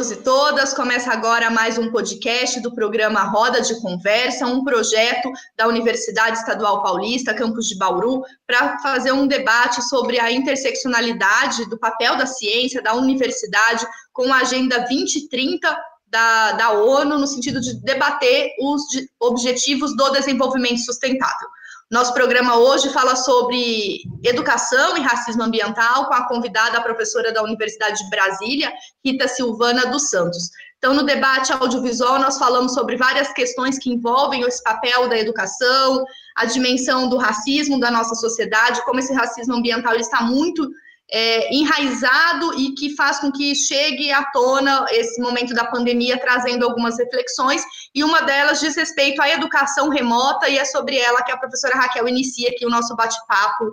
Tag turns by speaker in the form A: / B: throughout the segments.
A: todos e todas. Começa agora mais um podcast do programa Roda de Conversa, um projeto da Universidade Estadual Paulista, campus de Bauru, para fazer um debate sobre a interseccionalidade do papel da ciência, da universidade, com a Agenda 2030 da, da ONU, no sentido de debater os objetivos do desenvolvimento sustentável. Nosso programa hoje fala sobre educação e racismo ambiental com a convidada, a professora da Universidade de Brasília, Rita Silvana dos Santos. Então, no debate audiovisual, nós falamos sobre várias questões que envolvem esse papel da educação, a dimensão do racismo da nossa sociedade, como esse racismo ambiental está muito é, enraizado e que faz com que chegue à tona esse momento da pandemia, trazendo algumas reflexões, e uma delas diz respeito à educação remota, e é sobre ela que a professora Raquel inicia aqui o nosso bate-papo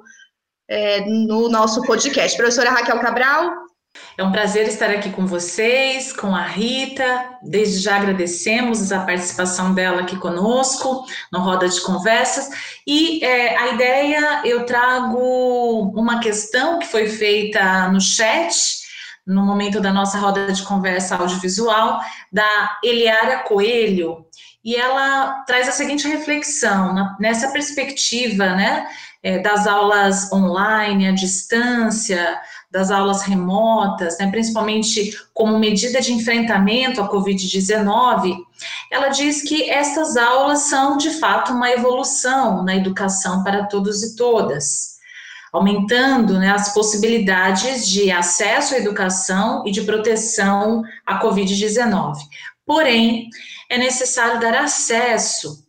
A: é, no nosso podcast. Professora Raquel Cabral.
B: É um prazer estar aqui com vocês, com a Rita. Desde já agradecemos a participação dela aqui conosco, no Roda de Conversas. E é, a ideia, eu trago uma questão que foi feita no chat, no momento da nossa roda de conversa audiovisual, da Eliara Coelho. E ela traz a seguinte reflexão, nessa perspectiva, né, é, das aulas online, à distância, das aulas remotas, né, principalmente como medida de enfrentamento à Covid-19, ela diz que essas aulas são, de fato, uma evolução na educação para todos e todas, aumentando né, as possibilidades de acesso à educação e de proteção à Covid-19. Porém, é necessário dar acesso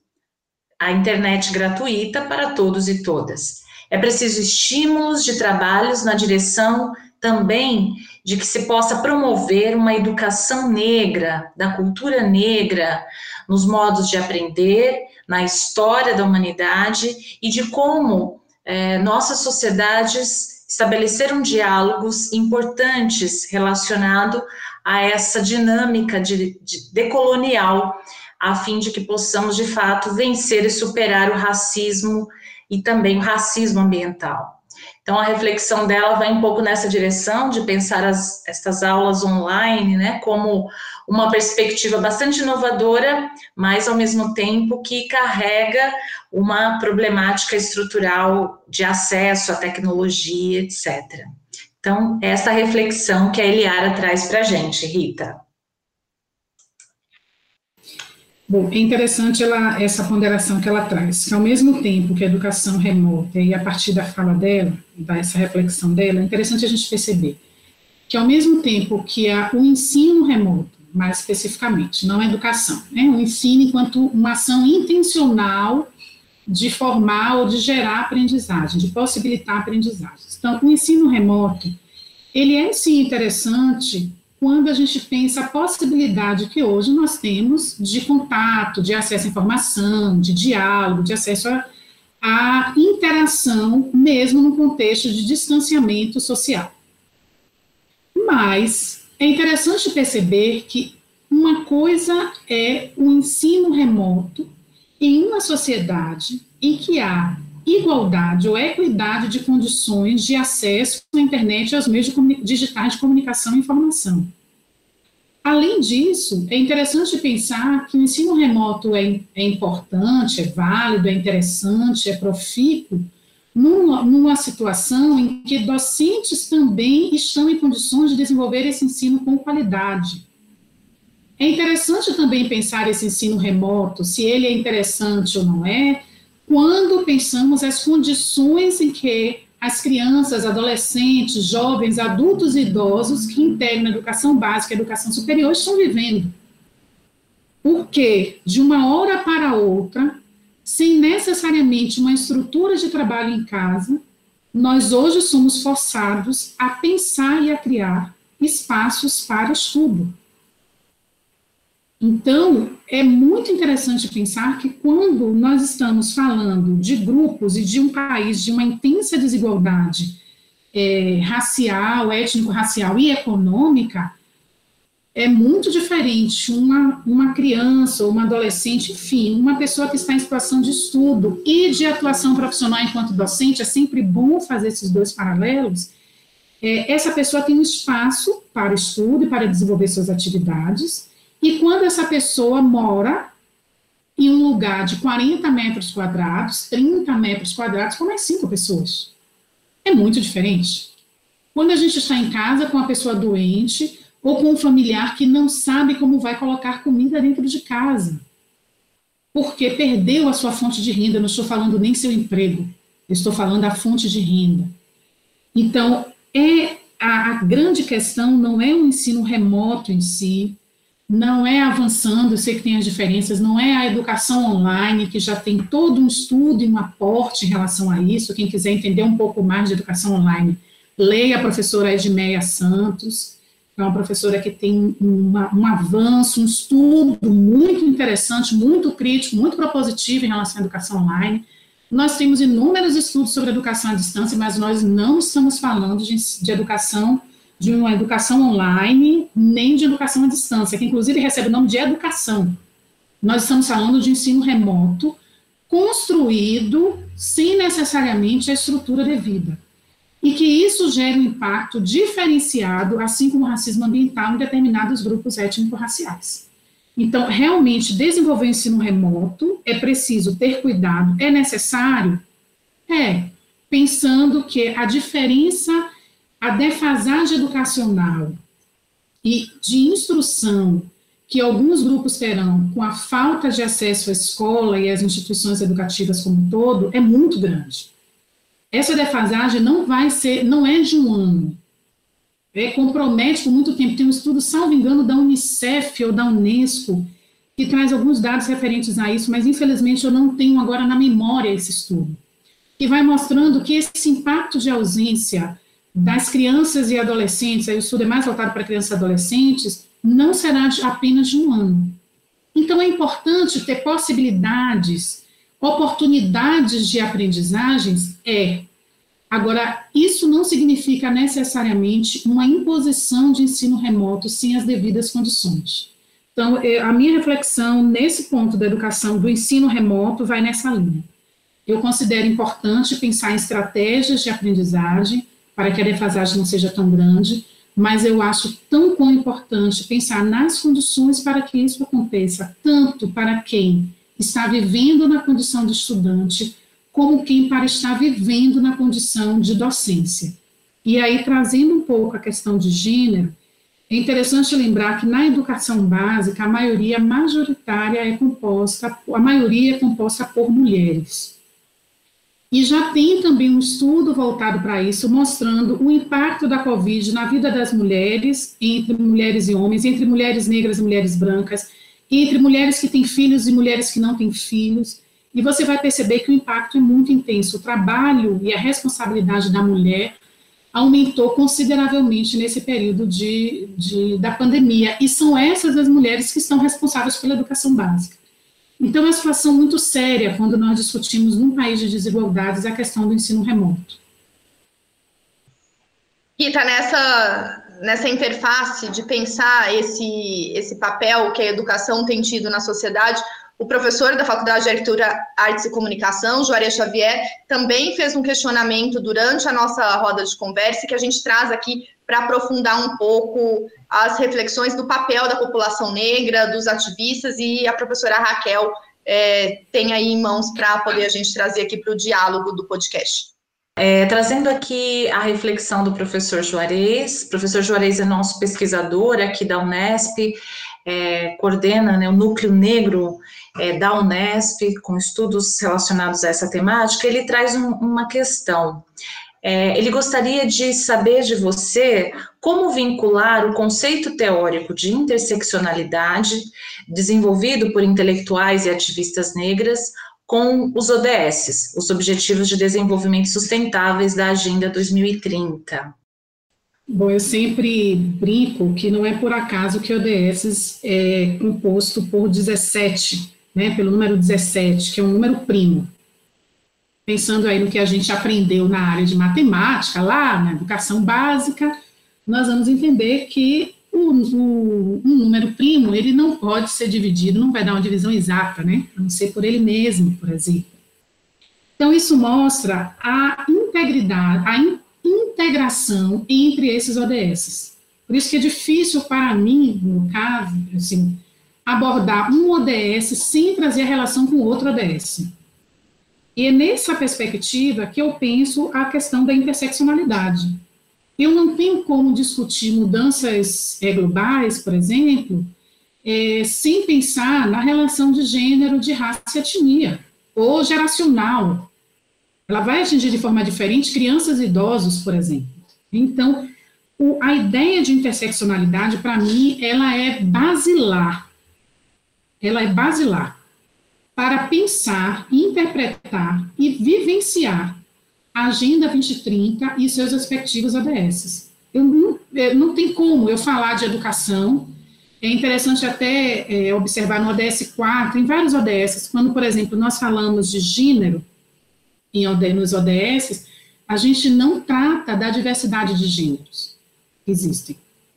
B: à internet gratuita para todos e todas. É preciso estímulos de trabalhos na direção também de que se possa promover uma educação negra, da cultura negra, nos modos de aprender, na história da humanidade e de como é, nossas sociedades estabeleceram diálogos importantes relacionado a essa dinâmica de, de decolonial, a fim de que possamos de fato vencer e superar o racismo e também o racismo ambiental. Então, a reflexão dela vai um pouco nessa direção de pensar as, essas aulas online, né, como uma perspectiva bastante inovadora, mas ao mesmo tempo que carrega uma problemática estrutural de acesso à tecnologia, etc. Então, essa reflexão que a Eliara traz para a gente, Rita.
C: Bom, é interessante ela, essa ponderação que ela traz, que ao mesmo tempo que a educação remota, e a partir da fala dela, dessa reflexão dela, é interessante a gente perceber que ao mesmo tempo que a, o ensino remoto, mais especificamente, não a educação, né, o ensino enquanto uma ação intencional de formar ou de gerar aprendizagem, de possibilitar aprendizagens. Então, o ensino remoto, ele é sim interessante quando a gente pensa a possibilidade que hoje nós temos de contato, de acesso à informação, de diálogo, de acesso à, interação, mesmo no contexto de distanciamento social. Mas é interessante perceber que uma coisa é o ensino remoto em uma sociedade em que há igualdade ou equidade de condições de acesso à internet e aos meios digitais de comunicação e informação. Além disso, é interessante pensar que o ensino remoto é, é importante, é válido, é interessante, é profícuo, numa, numa situação em que docentes também estão em condições de desenvolver esse ensino com qualidade. É interessante também pensar esse ensino remoto, se ele é interessante ou não é, quando pensamos as condições em que as crianças, adolescentes, jovens, adultos e idosos que integram a educação básica e a educação superior estão vivendo. Porque, de uma hora para outra, sem necessariamente uma estrutura de trabalho em casa, nós hoje somos forçados a pensar e a criar espaços para estudo. Então, é muito interessante pensar que quando nós estamos falando de grupos e de um país de uma intensa desigualdade é, racial, étnico-racial e econômica, é muito diferente uma, uma criança ou uma adolescente, enfim, uma pessoa que está em situação de estudo e de atuação profissional enquanto docente, é sempre bom fazer esses dois paralelos, é, essa pessoa tem um espaço para o estudo e para desenvolver suas atividades, e quando essa pessoa mora em um lugar de 40 metros quadrados, 30 metros quadrados, com mais cinco pessoas. É muito diferente. Quando a gente está em casa com a pessoa doente ou com um familiar que não sabe como vai colocar comida dentro de casa, porque perdeu a sua fonte de renda, não estou falando nem seu emprego, estou falando a fonte de renda. Então, é a, a grande questão não é o ensino remoto em si, não é avançando, eu sei que tem as diferenças, não é a educação online, que já tem todo um estudo e um aporte em relação a isso. Quem quiser entender um pouco mais de educação online, leia a professora Edmeia Santos, que é uma professora que tem uma, um avanço, um estudo muito interessante, muito crítico, muito propositivo em relação à educação online. Nós temos inúmeros estudos sobre educação à distância, mas nós não estamos falando de, de educação de uma educação online, nem de educação à distância, que inclusive recebe o nome de educação. Nós estamos falando de ensino remoto, construído sem necessariamente a estrutura devida. E que isso gera um impacto diferenciado, assim como o racismo ambiental em determinados grupos étnico-raciais. Então, realmente, desenvolver o ensino remoto é preciso ter cuidado, é necessário? É, pensando que a diferença a defasagem educacional e de instrução que alguns grupos terão com a falta de acesso à escola e às instituições educativas como um todo é muito grande. Essa defasagem não vai ser, não é de um ano. É, compromete por muito tempo. Tem um estudo, salvo engano, da Unicef ou da Unesco, que traz alguns dados referentes a isso, mas infelizmente eu não tenho agora na memória esse estudo, que vai mostrando que esse impacto de ausência das crianças e adolescentes, aí o estudo é mais voltado para crianças e adolescentes, não será apenas de um ano. Então, é importante ter possibilidades, oportunidades de aprendizagens, é. Agora, isso não significa necessariamente uma imposição de ensino remoto sem as devidas condições. Então, a minha reflexão nesse ponto da educação, do ensino remoto, vai nessa linha. Eu considero importante pensar em estratégias de aprendizagem, para que a defasagem não seja tão grande, mas eu acho tão quão importante pensar nas condições para que isso aconteça, tanto para quem está vivendo na condição de estudante, como quem para estar vivendo na condição de docência. E aí, trazendo um pouco a questão de gênero, é interessante lembrar que na educação básica, a maioria majoritária é composta, a maioria é composta por mulheres. E já tem também um estudo voltado para isso, mostrando o impacto da Covid na vida das mulheres, entre mulheres e homens, entre mulheres negras e mulheres brancas, entre mulheres que têm filhos e mulheres que não têm filhos. E você vai perceber que o impacto é muito intenso. O trabalho e a responsabilidade da mulher aumentou consideravelmente nesse período de, de, da pandemia. E são essas as mulheres que estão responsáveis pela educação básica. Então, é uma situação muito séria quando nós discutimos num país de desigualdades a questão do ensino remoto.
A: Rita, nessa, nessa interface de pensar esse, esse papel que a educação tem tido na sociedade, o professor da Faculdade de Arquitetura, Artes e Comunicação, Juarez Xavier, também fez um questionamento durante a nossa roda de conversa que a gente traz aqui para aprofundar um pouco as reflexões do papel da população negra, dos ativistas, e a professora Raquel é, tem aí em mãos para poder a gente trazer aqui para o diálogo do podcast.
B: É, trazendo aqui a reflexão do professor Juarez, o professor Juarez é nosso pesquisador aqui da Unesp, é, coordena né, o núcleo negro é, da Unesp, com estudos relacionados a essa temática, ele traz um, uma questão. É, ele gostaria de saber de você como vincular o conceito teórico de interseccionalidade, desenvolvido por intelectuais e ativistas negras, com os ODS, os Objetivos de Desenvolvimento Sustentáveis da Agenda 2030.
C: Bom, eu sempre brinco que não é por acaso que ODS é composto por 17, né, pelo número 17, que é um número primo pensando aí no que a gente aprendeu na área de matemática, lá na educação básica, nós vamos entender que o, o, um número primo, ele não pode ser dividido, não vai dar uma divisão exata, né? A não ser por ele mesmo, por exemplo. Então, isso mostra a integridade, a integração entre esses ODS. Por isso que é difícil para mim, no caso, assim, abordar um ODS sem trazer a relação com outro ODS. E é nessa perspectiva que eu penso a questão da interseccionalidade. Eu não tenho como discutir mudanças é, globais, por exemplo, é, sem pensar na relação de gênero, de raça e etnia, ou geracional. Ela vai atingir de forma diferente crianças e idosos, por exemplo. Então, o, a ideia de interseccionalidade, para mim, ela é basilar. Ela é basilar para pensar, interpretar e vivenciar a Agenda 2030 e seus respectivos ADSs. Eu não, eu não tem como eu falar de educação, é interessante até é, observar no ODS 4, em vários ODS, quando, por exemplo, nós falamos de gênero em nos ODS, a gente não trata da diversidade de gêneros que existem.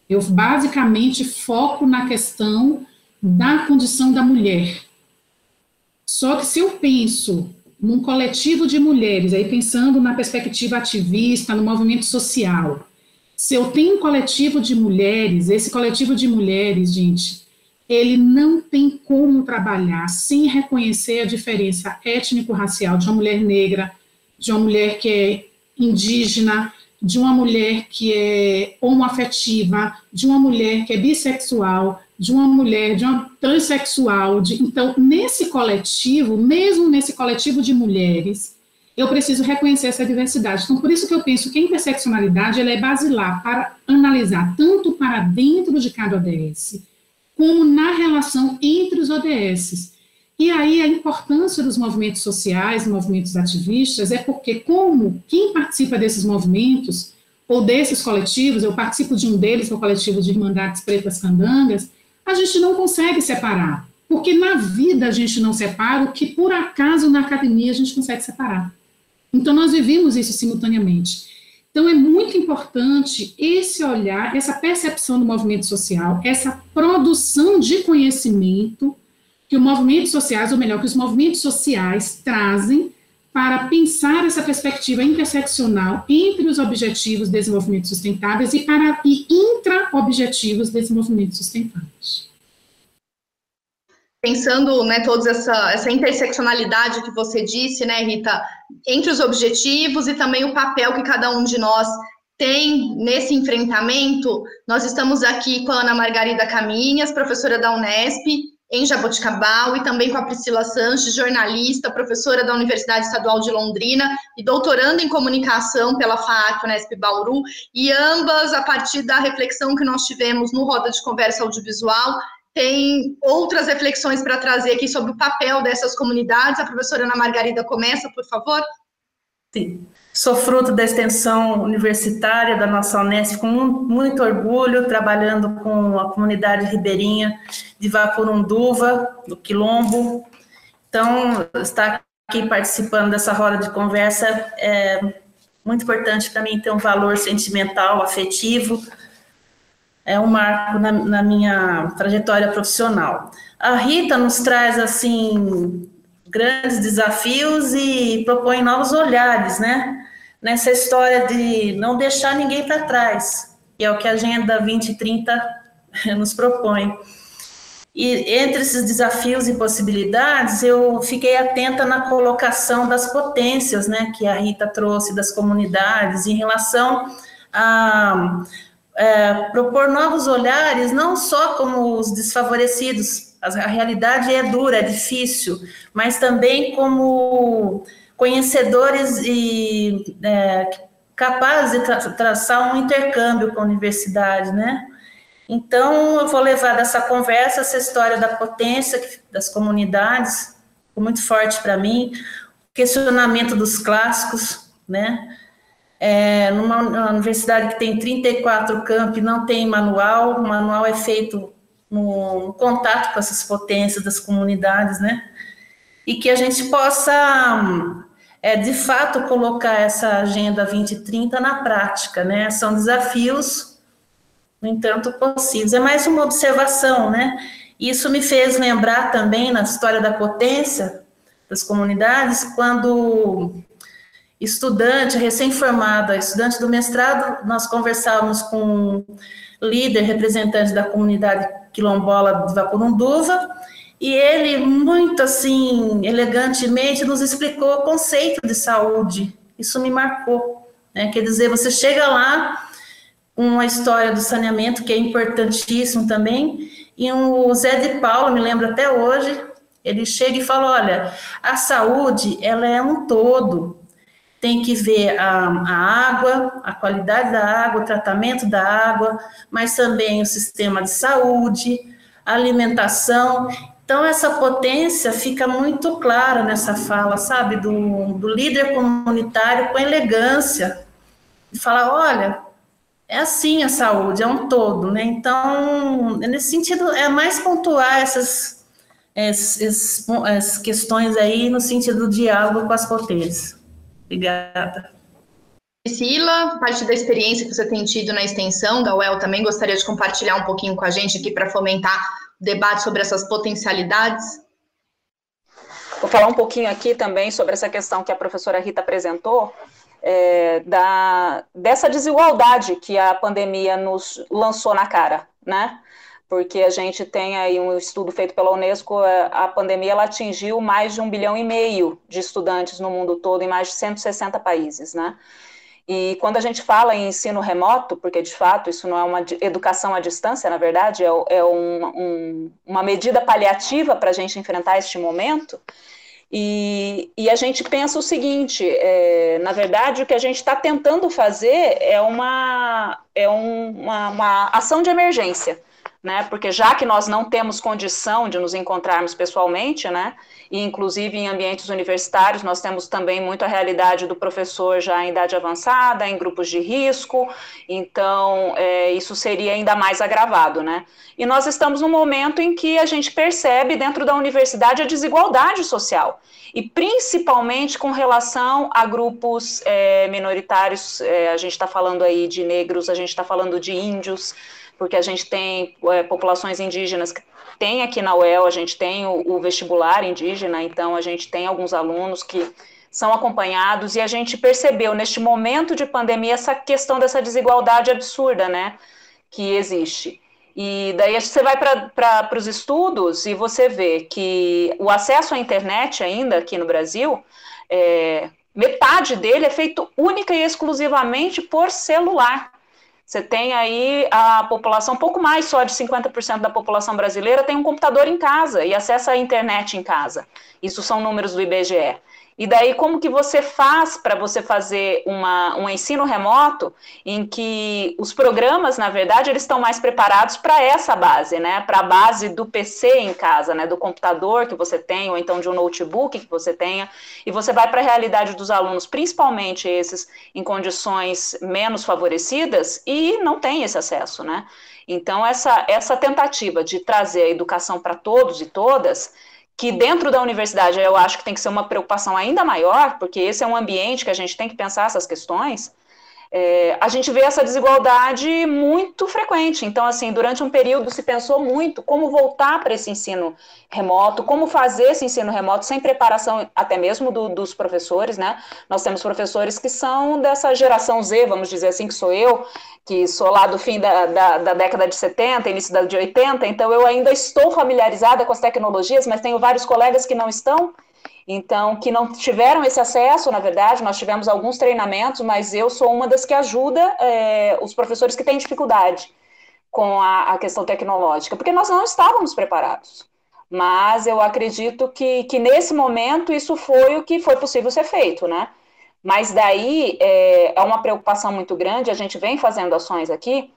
C: Eu basicamente foco na questão da condição da mulher. Só que se eu penso num coletivo de mulheres, aí pensando na perspectiva ativista, no movimento social, se eu tenho um coletivo de mulheres, esse coletivo de mulheres, gente, ele não tem como trabalhar sem reconhecer a diferença étnico-racial de uma mulher negra, de uma mulher que é indígena, de uma mulher que é homoafetiva, de uma mulher que é bissexual, de uma mulher, de uma transexual. De, então, nesse coletivo, mesmo nesse coletivo de mulheres, eu preciso reconhecer essa diversidade. Então, por isso que eu penso que a interseccionalidade ela é basilar para analisar tanto para dentro de cada ODS, como na relação entre os ODSs. E aí a importância dos movimentos sociais, movimentos ativistas, é porque como quem participa desses movimentos, ou desses coletivos, eu participo de um deles, que é o coletivo de Irmandades Pretas Candangas, a gente não consegue separar. Porque na vida a gente não separa o que por acaso na academia a gente consegue separar. Então nós vivemos isso simultaneamente. Então é muito importante esse olhar, essa percepção do movimento social, essa produção de conhecimento que os movimentos sociais, ou melhor, que os movimentos sociais trazem para pensar essa perspectiva interseccional entre os objetivos de desenvolvimento sustentáveis e para e intra-objetivos de desenvolvimento sustentáveis.
A: Pensando, né, toda essa, essa interseccionalidade que você disse, né, Rita, entre os objetivos e também o papel que cada um de nós tem nesse enfrentamento, nós estamos aqui com a Ana Margarida Caminhas, professora da Unesp, em Jaboticabal, e também com a Priscila Sanches, jornalista, professora da Universidade Estadual de Londrina e doutoranda em comunicação pela FAAC Unesp Bauru, e ambas, a partir da reflexão que nós tivemos no Roda de Conversa Audiovisual, tem outras reflexões para trazer aqui sobre o papel dessas comunidades. A professora Ana Margarida começa, por favor.
D: Sim. Sou fruto da extensão universitária da nossa Unesp com muito orgulho, trabalhando com a comunidade ribeirinha de Vapurunduva, do Quilombo. Então, estar aqui participando dessa roda de conversa é muito importante para mim ter um valor sentimental, afetivo, é um marco na, na minha trajetória profissional. A Rita nos traz, assim, grandes desafios e propõe novos olhares, né? Nessa história de não deixar ninguém para trás, que é o que a Agenda 2030 nos propõe. E entre esses desafios e possibilidades, eu fiquei atenta na colocação das potências, né, que a Rita trouxe das comunidades em relação a é, propor novos olhares, não só como os desfavorecidos, a realidade é dura, é difícil, mas também como conhecedores e é, capazes de tra traçar um intercâmbio com a universidade, né? Então, eu vou levar dessa conversa essa história da potência das comunidades, muito forte para mim, questionamento dos clássicos, né? É, numa universidade que tem 34 campi, não tem manual, o manual é feito no, no, contato com essas potências das comunidades, né? E que a gente possa, é, de fato, colocar essa Agenda 2030 na prática, né? São desafios, no entanto, possíveis. É mais uma observação, né? Isso me fez lembrar também, na história da potência das comunidades, quando estudante recém-formada, estudante do mestrado, nós conversávamos com um líder, representante da comunidade quilombola de Vapurunduva, e ele, muito assim, elegantemente, nos explicou o conceito de saúde. Isso me marcou. Né? Quer dizer, você chega lá com uma história do saneamento, que é importantíssimo também, e o Zé de Paulo, me lembro até hoje, ele chega e fala, olha, a saúde, ela é um todo, tem que ver a, a, água, a qualidade da água, o tratamento da água, mas também o sistema de saúde, a alimentação. Então, essa potência fica muito clara nessa fala, sabe, do, do líder comunitário com elegância, de falar: olha, é assim a saúde, é um todo, né? Então, nesse sentido, é mais pontuar essas, essas, essas questões aí no sentido do diálogo com as potências. Obrigada.
A: Priscila, parte da experiência que você tem tido na extensão da UEL também gostaria de compartilhar um pouquinho com a gente aqui para fomentar debate sobre essas potencialidades?
E: Vou falar um pouquinho aqui também sobre essa questão que a professora Rita apresentou, é, da, dessa desigualdade que a pandemia nos lançou na cara, né? porque a gente tem aí um estudo feito pela Unesco, é, a pandemia ela atingiu mais de um bilhão e meio de estudantes no mundo todo, em mais de 160 países, né? E quando a gente fala em ensino remoto, porque de fato isso não é uma educação à distância, na verdade, é, é um, um, uma medida paliativa para a gente enfrentar este momento, e, e, a gente pensa o seguinte: é, na verdade, o que a gente está tentando fazer é uma, é um, uma, uma ação de emergência né? Porque já que nós não temos condição de nos encontrarmos pessoalmente, né? E inclusive em ambientes universitários, nós temos também muito a realidade do professor já em idade avançada, em grupos de risco, então é, isso seria ainda mais agravado, né? E nós estamos num momento em que a gente percebe dentro da universidade a desigualdade social e principalmente com relação a grupos é, minoritários, é, a gente está falando aí de negros, a gente está falando de índios, porque a gente tem é, populações indígenas que tem aqui na UEL, a gente tem o, o, vestibular indígena, então a gente tem alguns alunos que são acompanhados e a gente percebeu neste momento de pandemia essa questão dessa desigualdade absurda, né, que existe. E daí você vai para os estudos e você vê que o acesso à internet ainda aqui no Brasil, é, metade dele é feito única e exclusivamente por celular. Você tem aí a população, um pouco mais só de 50% da população brasileira tem um computador em casa e acessa a internet em casa. Isso são números do IBGE. E daí, como que você faz para você fazer uma, um ensino remoto em que os programas, na verdade, eles estão mais preparados para essa base, né? Para a base do PC em casa, né? Do computador que você tem, ou então de um notebook que você tenha, e você vai para a realidade dos alunos, principalmente esses em condições menos favorecidas, e não tem esse acesso, né? Então, essa, essa tentativa de trazer a educação para todos e todas que dentro da universidade eu acho que tem que ser uma preocupação ainda maior, porque esse é um ambiente que a gente tem que pensar essas questões, é, a gente vê essa desigualdade muito frequente. Então, assim, durante um período se pensou muito como voltar para esse ensino remoto, como fazer esse ensino remoto sem preparação até mesmo do, dos professores, né? Nós temos professores que são dessa geração Z, vamos dizer assim, que sou eu, que sou lá do fim da, da, da década de 70, início da de 80, então eu ainda estou familiarizada com as tecnologias, mas tenho vários colegas que não estão, então, que não tiveram esse acesso, na verdade, nós tivemos alguns treinamentos, mas eu sou uma das que ajuda é, os professores que têm dificuldade com a, a, questão tecnológica, porque nós não estávamos preparados. Mas eu acredito que, que nesse momento isso foi o que foi possível ser feito, né? Mas daí é, é uma preocupação muito grande, a gente vem fazendo ações aqui,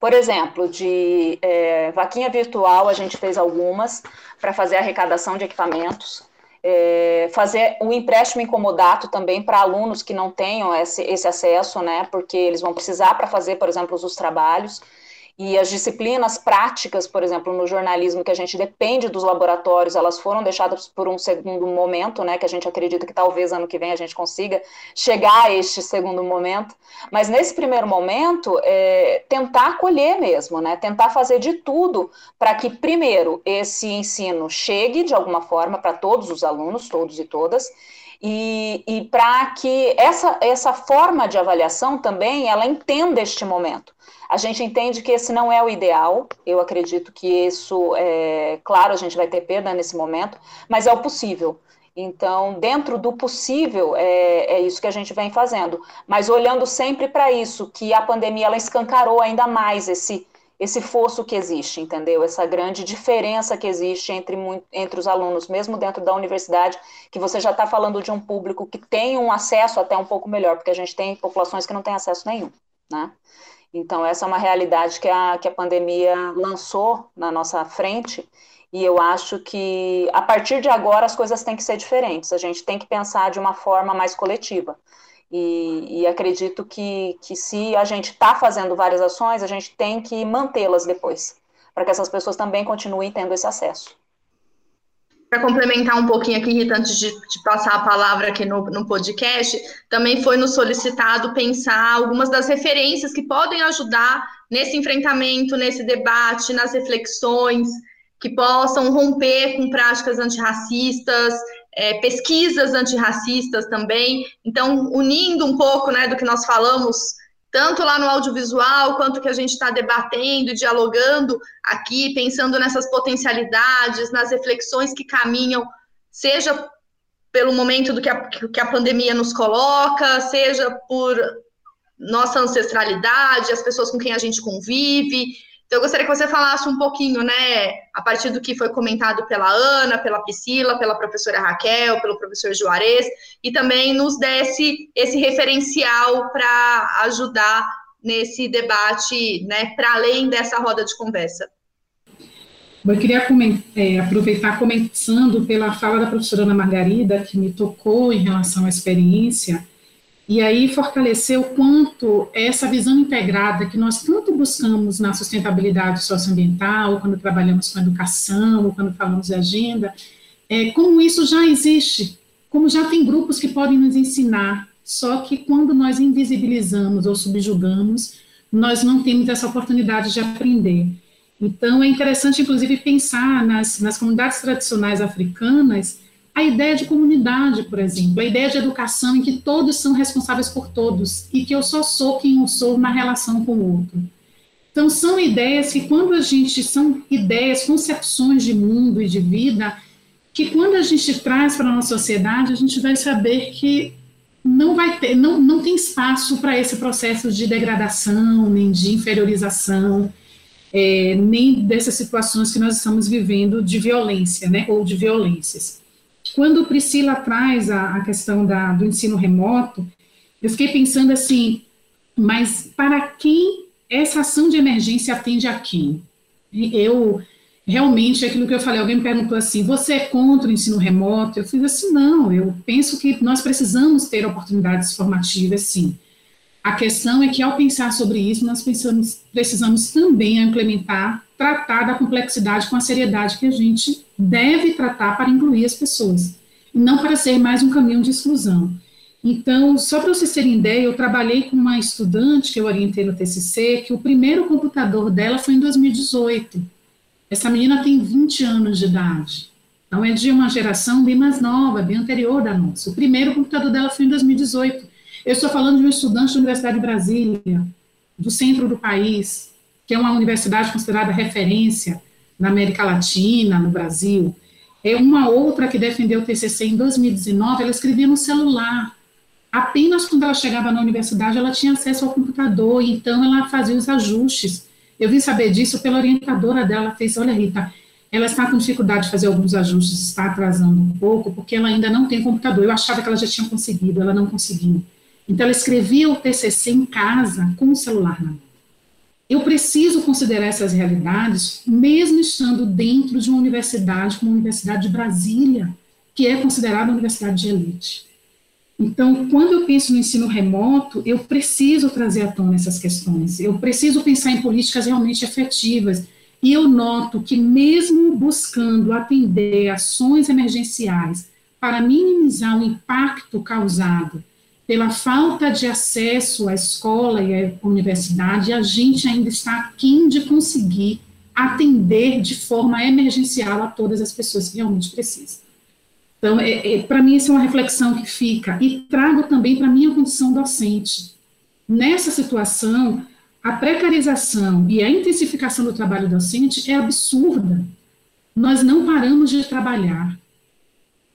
E: por exemplo, de é, vaquinha virtual, a gente fez algumas para fazer arrecadação de equipamentos é, fazer o empréstimo incomodato também para alunos que não tenham esse, esse acesso, né, porque eles vão precisar para fazer, por exemplo, os trabalhos. E as disciplinas práticas, por exemplo, no jornalismo, que a gente depende dos laboratórios, elas foram deixadas por um segundo momento, né? Que a gente acredita que talvez ano que vem a gente consiga chegar a este segundo momento. Mas nesse primeiro momento, é, tentar acolher mesmo, né? Tentar fazer de tudo para que, primeiro, esse ensino chegue de alguma forma para todos os alunos, todos e todas, e, e para que essa, essa forma de avaliação também ela entenda este momento. A gente entende que esse não é o ideal, eu acredito que isso, é, claro, a gente vai ter perda nesse momento, mas é o possível. Então, dentro do possível, é, é isso que a gente vem fazendo. Mas olhando sempre para isso, que a pandemia ela escancarou ainda mais esse, esse fosso que existe, entendeu? Essa grande diferença que existe entre, entre os alunos, mesmo dentro da universidade, que você já está falando de um público que tem um acesso até um pouco melhor, porque a gente tem populações que não têm acesso nenhum, né? Então, essa é uma realidade que a, que a pandemia lançou na nossa frente, e eu acho que a partir de agora as coisas têm que ser diferentes, a gente tem que pensar de uma forma mais coletiva. E, e acredito que, que se a gente está fazendo várias ações, a gente tem que mantê-las depois, para que essas pessoas também continuem tendo esse acesso.
A: Para complementar um pouquinho aqui, Rita, antes de, de, passar a palavra aqui no, no podcast, também foi nos solicitado pensar algumas das referências que podem ajudar nesse enfrentamento, nesse debate, nas reflexões, que possam romper com práticas antirracistas, é, pesquisas antirracistas também. Então, unindo um pouco né, do que nós falamos, tanto lá no audiovisual, quanto que a gente está debatendo e dialogando aqui, pensando nessas potencialidades, nas reflexões que caminham, seja pelo momento do que a, que a pandemia nos coloca, seja por nossa ancestralidade, as pessoas com quem a gente convive, então, eu gostaria que você falasse um pouquinho, né, a partir do que foi comentado pela Ana, pela Priscila, pela professora Raquel, pelo professor Juarez, e também nos desse esse referencial para ajudar nesse debate, né, para além dessa roda de conversa.
C: Eu queria é, aproveitar começando pela fala da professora Ana Margarida, que me tocou em relação à experiência, e aí fortalecer o quanto essa visão integrada que nós tanto buscamos na sustentabilidade socioambiental, quando trabalhamos com educação, quando falamos de agenda, é, como isso já existe, como já tem grupos que podem nos ensinar, só que quando nós invisibilizamos ou subjugamos, nós não temos essa oportunidade de aprender. Então, é interessante, inclusive, pensar nas, nas comunidades tradicionais africanas, a ideia de comunidade, por exemplo, a ideia de educação em que todos são responsáveis por todos e que eu só sou quem eu sou na relação com o outro. Então, são ideias que, quando a gente. são ideias, concepções de mundo e de vida, que quando a gente traz para a nossa sociedade, a gente vai saber que não vai ter, não, não tem espaço para esse processo de degradação, nem de inferiorização, é, nem dessas situações que nós estamos vivendo de violência, né, ou de violências. Quando Priscila traz a, a questão da, do ensino remoto, eu fiquei pensando assim, mas para quem essa ação de emergência atende a quem? Eu, realmente, aquilo que eu falei, alguém me perguntou assim, você é contra o ensino remoto? Eu fiz assim, não, eu penso que nós precisamos ter oportunidades formativas, sim. A questão é que, ao pensar sobre isso, nós pensamos, precisamos também implementar, tratar da complexidade com a seriedade que a gente deve tratar para incluir as pessoas, e não para ser mais um caminho de exclusão. Então, só para vocês terem ideia, eu trabalhei com uma estudante que eu orientei no TCC, que o primeiro computador dela foi em 2018. Essa menina tem 20 anos de idade. Então, é de uma geração bem mais nova, bem anterior da nossa. O primeiro computador dela foi em 2018. Eu estou falando de um estudante da Universidade de Brasília, do centro do país, que é uma universidade considerada referência na América Latina, no Brasil. É uma outra que defendeu o TCC em 2019, ela escrevia no celular. Apenas quando ela chegava na universidade, ela tinha acesso ao computador, então ela fazia os ajustes. Eu vim saber disso pela orientadora dela, ela fez, olha Rita, ela está com dificuldade de fazer alguns ajustes, está atrasando um pouco, porque ela ainda não tem computador. Eu achava que ela já tinha conseguido, ela não conseguiu. Então, ela escrevia o TCC em casa com o celular na mão. Eu preciso considerar essas realidades, mesmo estando dentro de uma universidade, como a Universidade de Brasília, que é considerada uma universidade de elite. Então, quando eu penso no ensino remoto, eu preciso trazer à tona essas questões, eu preciso pensar em políticas realmente efetivas. E eu noto que, mesmo buscando atender ações emergenciais para minimizar o impacto causado pela falta de acesso à escola e à universidade, a gente ainda está aquém de conseguir atender de forma emergencial a todas as pessoas que realmente precisam. Então, é, é, para mim, isso é uma reflexão que fica. E trago também para a minha condição docente. Nessa situação, a precarização e a intensificação do trabalho docente é absurda. Nós não paramos de trabalhar.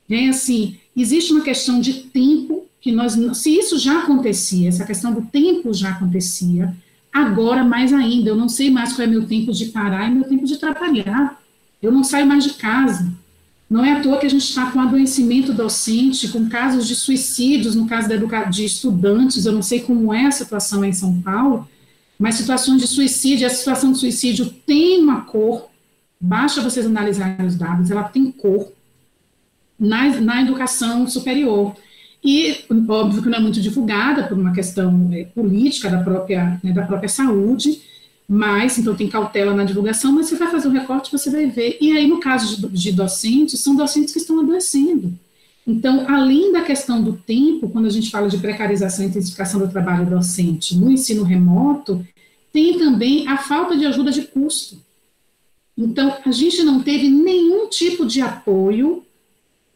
C: É assim, existe uma questão de tempo que nós, se isso já acontecia, essa questão do tempo já acontecia, agora mais ainda, eu não sei mais qual é meu tempo de parar e meu tempo de trabalhar. Eu não saio mais de casa. Não é à toa que a gente está com adoecimento docente, com casos de suicídios, no caso de estudantes, eu não sei como é a situação em São Paulo, mas situações de suicídio, a situação de suicídio tem uma cor, basta vocês analisarem os dados, ela tem cor na, na educação superior. E, óbvio que não é muito divulgada por uma questão é, política da própria, né, da própria saúde, mas, então tem cautela na divulgação, mas você vai fazer o um recorte, você vai ver. E aí, no caso de, de docentes, são docentes que estão adoecendo. Então, além da questão do tempo, quando a gente fala de precarização e intensificação do trabalho docente no ensino remoto, tem também a falta de ajuda de custo. Então, a gente não teve nenhum tipo de apoio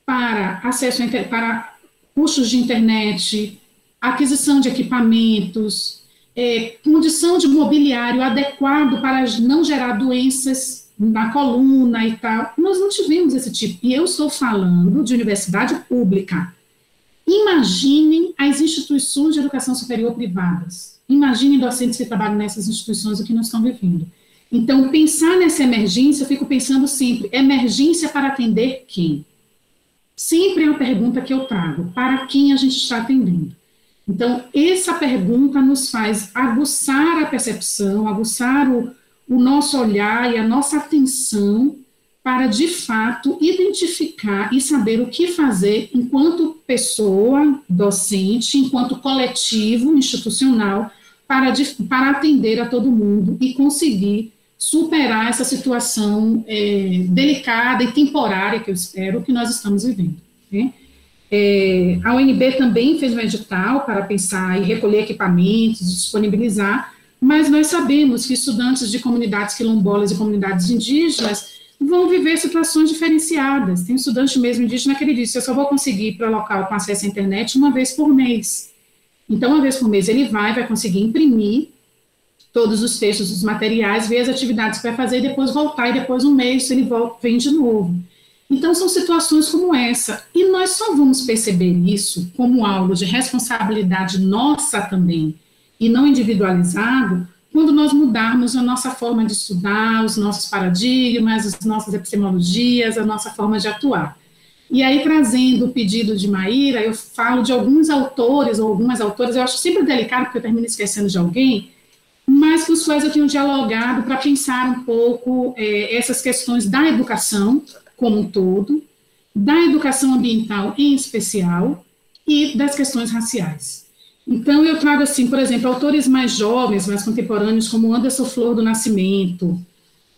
C: para acesso para custos de internet, aquisição de equipamentos, é, condição de mobiliário adequado para não gerar doenças na coluna e tal. Nós não tivemos esse tipo. E eu estou falando de universidade pública. Imaginem as instituições de educação superior privadas. Imaginem docentes que trabalham nessas instituições o que nós estamos vivendo. Então, pensar nessa emergência, eu fico pensando sempre: emergência para atender quem? Sempre é uma pergunta que eu trago: para quem a gente está atendendo? Então, essa pergunta nos faz aguçar a percepção, aguçar o, o nosso olhar e a nossa atenção para, de fato, identificar e saber o que fazer enquanto pessoa docente, enquanto coletivo institucional, para, para atender a todo mundo e conseguir superar essa situação é, delicada e temporária, que eu espero, que nós estamos vivendo. Né? É, a UNB também fez um edital para pensar e recolher equipamentos, disponibilizar, mas nós sabemos que estudantes de comunidades quilombolas e comunidades indígenas vão viver situações diferenciadas. Tem um estudante mesmo indígena que ele disse, eu só vou conseguir ir para o local com acesso à internet uma vez por mês. Então, uma vez por mês ele vai, vai conseguir imprimir todos os textos, os materiais, ver as atividades que vai fazer e depois voltar, e depois um mês ele volta, vem de novo. Então, são situações como essa. E nós só vamos perceber isso como algo de responsabilidade nossa também, e não individualizado, quando nós mudarmos a nossa forma de estudar, os nossos paradigmas, as nossas epistemologias, a nossa forma de atuar. E aí, trazendo o pedido de Maíra, eu falo de alguns autores ou algumas autoras, eu acho sempre delicado, porque eu termino esquecendo de alguém, mas com os quais eu tenho dialogado para pensar um pouco é, essas questões da educação, como um todo, da educação ambiental em especial e das questões raciais. Então, eu trago, assim, por exemplo, autores mais jovens, mais contemporâneos, como Anderson Flor do Nascimento,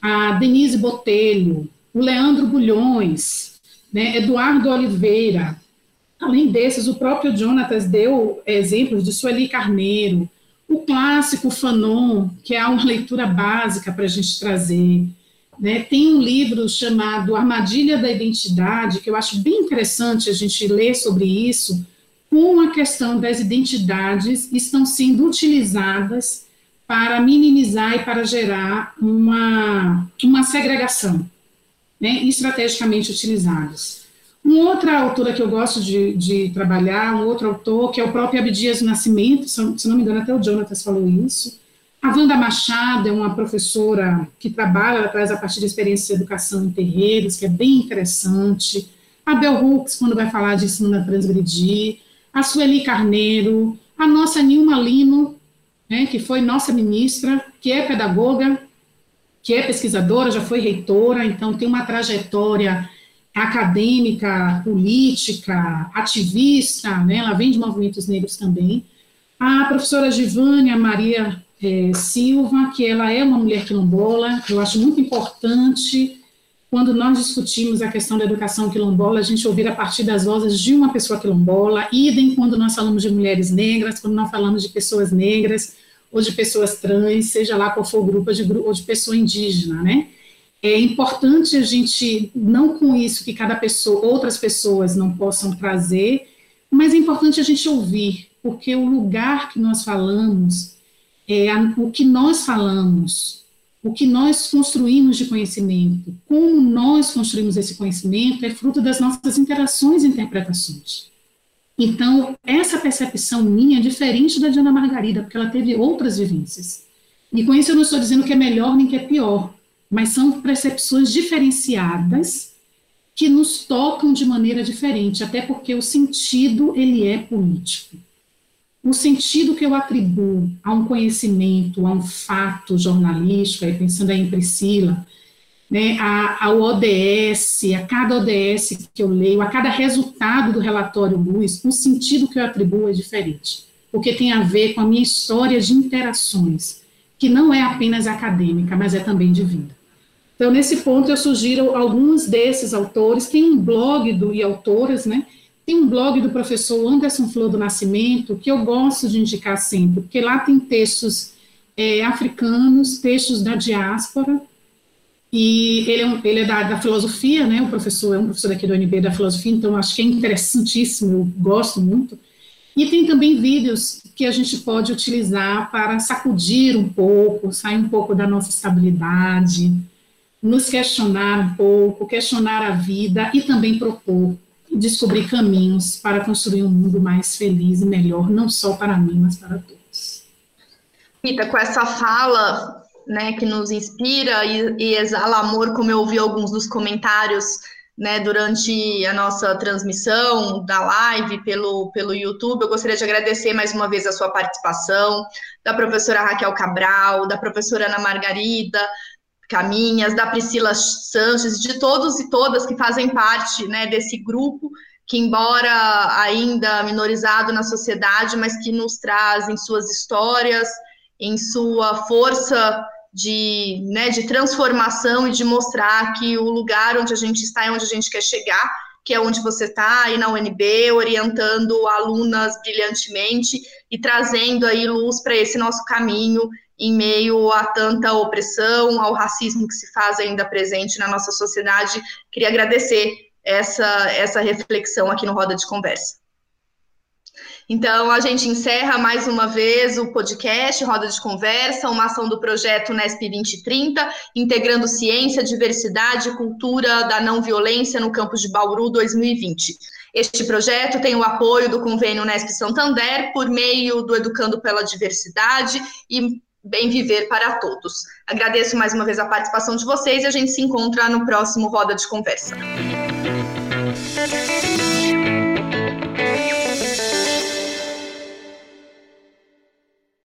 C: a Denise Botelho, o Leandro Bulhões, né, Eduardo Oliveira. Além desses, o próprio Jonatas deu exemplos de Sueli Carneiro, o clássico Fanon, que é uma leitura básica para a gente trazer, né? Tem um livro chamado Armadilha da Identidade, que eu acho bem interessante a gente ler sobre isso, como a questão das identidades estão sendo utilizadas para minimizar e para gerar uma, uma segregação, né, estrategicamente utilizadas. Uma outra autora que eu gosto de, de, trabalhar, um outro autor, que é o próprio Abdias Nascimento, se não me engano, até o Jonatas falou isso, a Wanda Machado é uma professora que trabalha, ela traz a partir da experiência de educação em terreiros, que é bem interessante. A Bel Hooks, quando vai falar de ensino a transgredir. A Sueli Carneiro. A nossa Nilma Lino, né, que foi nossa ministra, que é pedagoga, que é pesquisadora, já foi reitora, então tem uma trajetória acadêmica, política, ativista, né, ela vem de movimentos negros também. A professora Givânia Maria é, Silva, que ela é uma mulher quilombola, eu acho muito importante, quando nós discutimos a questão da educação quilombola, a gente ouvir a partir das vozes de uma pessoa quilombola, idem quando nós falamos de mulheres negras, quando nós falamos de pessoas negras, ou de pessoas trans, seja lá qual for o grupo, de, ou de pessoa indígena, né? É importante a gente, não com isso que cada pessoa, outras pessoas não possam trazer, mas é importante a gente ouvir, porque o lugar que nós falamos, é o que nós falamos, o que nós construímos de conhecimento, como nós construímos esse conhecimento, é fruto das nossas interações e interpretações. Então, essa percepção minha é diferente da de Ana Margarida, porque ela teve outras vivências. E com isso eu não estou dizendo que é melhor nem que é pior, mas são percepções diferenciadas que nos tocam de maneira diferente, até porque o sentido ele é político. O sentido que eu atribuo a um conhecimento, a um fato jornalístico, aí pensando aí em Priscila, né, a, ao ODS, a cada ODS que eu leio, a cada resultado do relatório Luz, o sentido que eu atribuo é diferente, porque tem a ver com a minha história de interações, que não é apenas acadêmica, mas é também de vida. Então, nesse ponto, eu sugiro alguns desses autores, tem um blog do, e autoras, né, tem um blog do professor Anderson Flor do Nascimento que eu gosto de indicar sempre, porque lá tem textos é, africanos, textos da diáspora, e ele é, um, ele é da, da, filosofia, né, o professor é um professor aqui do UNB da filosofia, então acho que é interessantíssimo, eu gosto muito. E tem também vídeos que a gente pode utilizar para sacudir um pouco, sair um pouco da nossa estabilidade, nos questionar um pouco, questionar a vida e também propor descobrir caminhos para construir um mundo mais feliz e melhor, não só para mim, mas para todos.
A: Rita, com essa fala né, que nos inspira e, e exala amor, como eu ouvi alguns dos comentários né, durante a nossa transmissão da live pelo, pelo YouTube. Eu gostaria de agradecer mais uma vez a sua participação, da professora Raquel Cabral, da professora Ana Margarida, Caminhas, da Priscila Sanches, de todos e todas que fazem parte né, desse grupo, que, embora ainda minorizado na sociedade, mas que nos traz em suas histórias, em sua força de, né, de transformação e de mostrar que o lugar onde a gente está é onde a gente quer chegar, que é onde você está, aí na UNB, orientando alunas brilhantemente e trazendo aí luz para esse nosso caminho em meio a tanta opressão, ao racismo que se faz ainda presente na nossa sociedade. Queria agradecer essa, essa reflexão aqui no Roda de Conversa. Então, a gente encerra mais uma vez o podcast Roda de Conversa, uma ação do projeto Nesp 2030, integrando ciência, diversidade e cultura da não violência no campus de Bauru 2020. Este projeto tem o apoio do convênio Nesp Santander por meio do Educando pela Diversidade e bem viver para todos. Agradeço mais uma vez a participação de vocês e a gente se encontra no próximo Roda de Conversa.